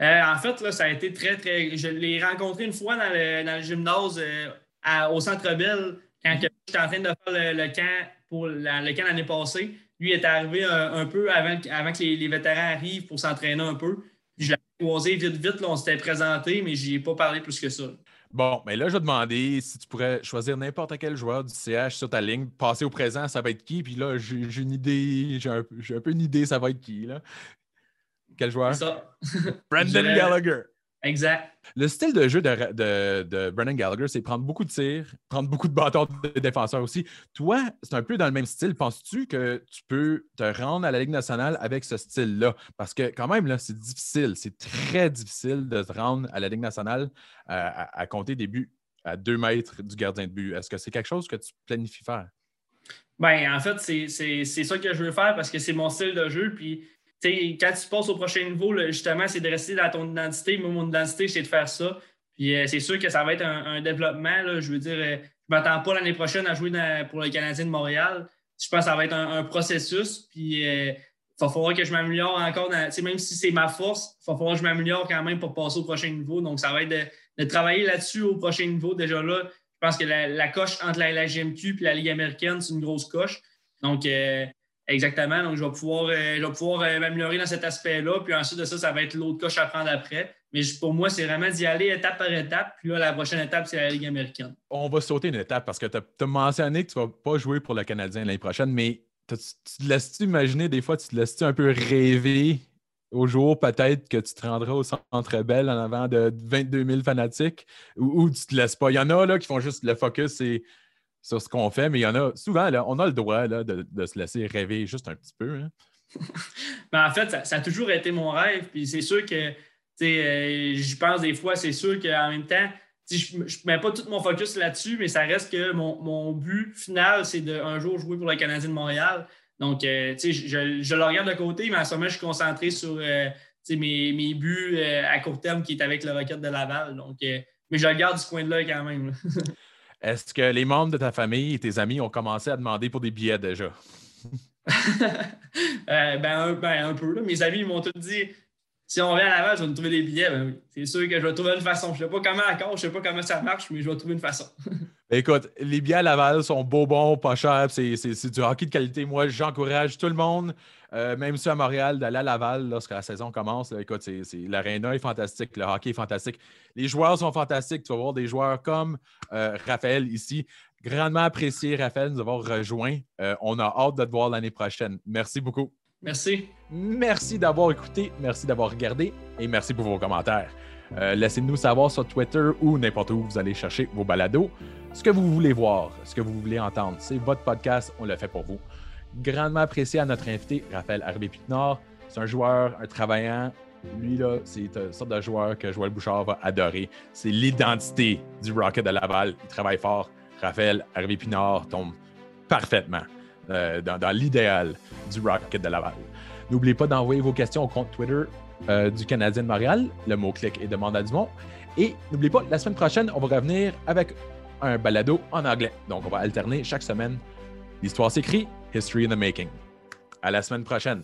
Speaker 1: Euh, en fait, là, ça a été très, très. Je l'ai rencontré une fois dans le, gymnase euh, au Centre Bell quand j'étais en train de faire le, camp pour le camp l'année passée. Lui est arrivé un, peu avant, avant que les, vétérans arrivent pour s'entraîner un peu. je l'ai croisé vite, vite. Là, on s'était présenté, mais je ai pas parlé plus que ça.
Speaker 4: Bon, mais là, je vais demander si tu pourrais choisir n'importe quel joueur du CH sur ta ligne, passer au présent, ça va être qui? Puis là, j'ai une idée, j'ai un, peu une idée, ça va être qui, là? Quel joueur?
Speaker 1: Ça.
Speaker 4: Brandon (laughs) Gallagher.
Speaker 1: Exact.
Speaker 4: Le style de jeu de, de, de Brennan Gallagher, c'est prendre beaucoup de tirs, prendre beaucoup de bâtons de défenseurs aussi. Toi, c'est un peu dans le même style. Penses-tu que tu peux te rendre à la Ligue nationale avec ce style-là? Parce que quand même, là, c'est difficile. C'est très difficile de se rendre à la Ligue nationale euh, à, compter des buts à deux mètres du gardien de but. Est-ce que c'est quelque chose que tu planifies faire?
Speaker 1: Ben, en fait, c'est ça que je veux faire parce que c'est mon style de jeu. Puis quand tu passes au prochain niveau, justement, c'est de rester dans ton identité. Moi, mon identité, c'est de faire ça. Puis euh, c'est sûr que ça va être un, développement. je veux dire, euh, je ne m'attends pas l'année prochaine à jouer pour le Canadien de Montréal. Je pense que ça va être un, processus. Puis il euh, va falloir que je m'améliore encore. même si c'est ma force, il va falloir que je m'améliore quand même pour passer au prochain niveau. Donc, ça va être de, travailler là-dessus au prochain niveau. Déjà là, je pense que la, coche entre la, LGMQ et la Ligue américaine, c'est une grosse coche. Donc, Exactement. Donc, je vais pouvoir, euh, pouvoir euh, m'améliorer dans cet aspect-là. Puis ensuite de ça, ça va être l'autre coche à prendre après. Mais pour moi, c'est vraiment d'y aller étape par étape. Puis là, la prochaine étape, c'est la Ligue américaine.
Speaker 4: On va sauter une étape parce que tu as, mentionné que tu ne vas pas jouer pour le Canadien l'année prochaine, mais tu te laisses-tu imaginer, des fois, tu te laisses-tu un peu rêver au jour peut-être que tu te rendras au Centre Bell en avant de 22 000 fanatiques? Ou, ou tu te laisses pas? Il y en a là qui font juste le focus et sur ce qu'on fait, mais il y en a souvent, là, on a le droit là, de, se laisser rêver juste un petit peu. Hein. (laughs)
Speaker 1: Ben, en fait, ça, a toujours été mon rêve. Puis c'est sûr que, euh, j'y pense des fois, c'est sûr qu'en même temps, je ne mets pas tout mon focus là-dessus, mais ça reste que mon, but final, c'est d'un jour jouer pour le Canadien de Montréal. Donc, euh, je, je, le regarde de côté, mais en ce moment, je suis concentré sur euh, mes, mes, buts à court terme qui est avec le Rocket de Laval. Donc, mais je le garde du coin de là quand même. (laughs)
Speaker 4: Est-ce que les membres de ta famille et tes amis ont commencé à demander pour des billets déjà? (laughs)
Speaker 1: Euh, ben, ben, un, peu. Mes amis m'ont tous dit si on vient à Laval, je vais nous trouver des billets. Ben. C'est sûr que je vais trouver une façon. Je ne sais pas comment encore, je ne sais pas comment ça marche, mais je vais trouver une façon. (laughs)
Speaker 4: Écoute, les billets à Laval sont beaux, bons, pas chers. C'est du hockey de qualité. Moi, j'encourage tout le monde euh, même si à Montréal, d'aller à Laval lorsque la saison commence, écoute, l'aréna est fantastique, le hockey est fantastique. Les joueurs sont fantastiques. Tu vas voir des joueurs comme euh, Raphaël ici. Grandement apprécié, Raphaël, nous avoir rejoint. Euh, on a hâte de te voir l'année prochaine. Merci beaucoup.
Speaker 1: Merci.
Speaker 4: Merci d'avoir écouté, merci d'avoir regardé et merci pour vos commentaires. Laissez-nous savoir sur Twitter ou n'importe où vous allez chercher vos balados ce que vous voulez voir, ce que vous voulez entendre. C'est votre podcast, on le fait pour vous grandement apprécié à notre invité, Raphaël Herbé-Pitnard. C'est un joueur, un travaillant. Lui, là, c'est une sorte de joueur que Joël Bouchard va adorer. C'est l'identité du Rocket de Laval. Il travaille fort. Raphaël Herbé-Pinard tombe parfaitement euh, dans, l'idéal du Rocket de Laval. N'oubliez pas d'envoyer vos questions au compte Twitter euh, du Canadien de Montréal. Le mot-clic est demande à Dumont. Et n'oubliez pas, la semaine prochaine, on va revenir avec un balado en anglais. Donc, on va alterner chaque semaine. L'histoire s'écrit, History in the Making. À la semaine prochaine.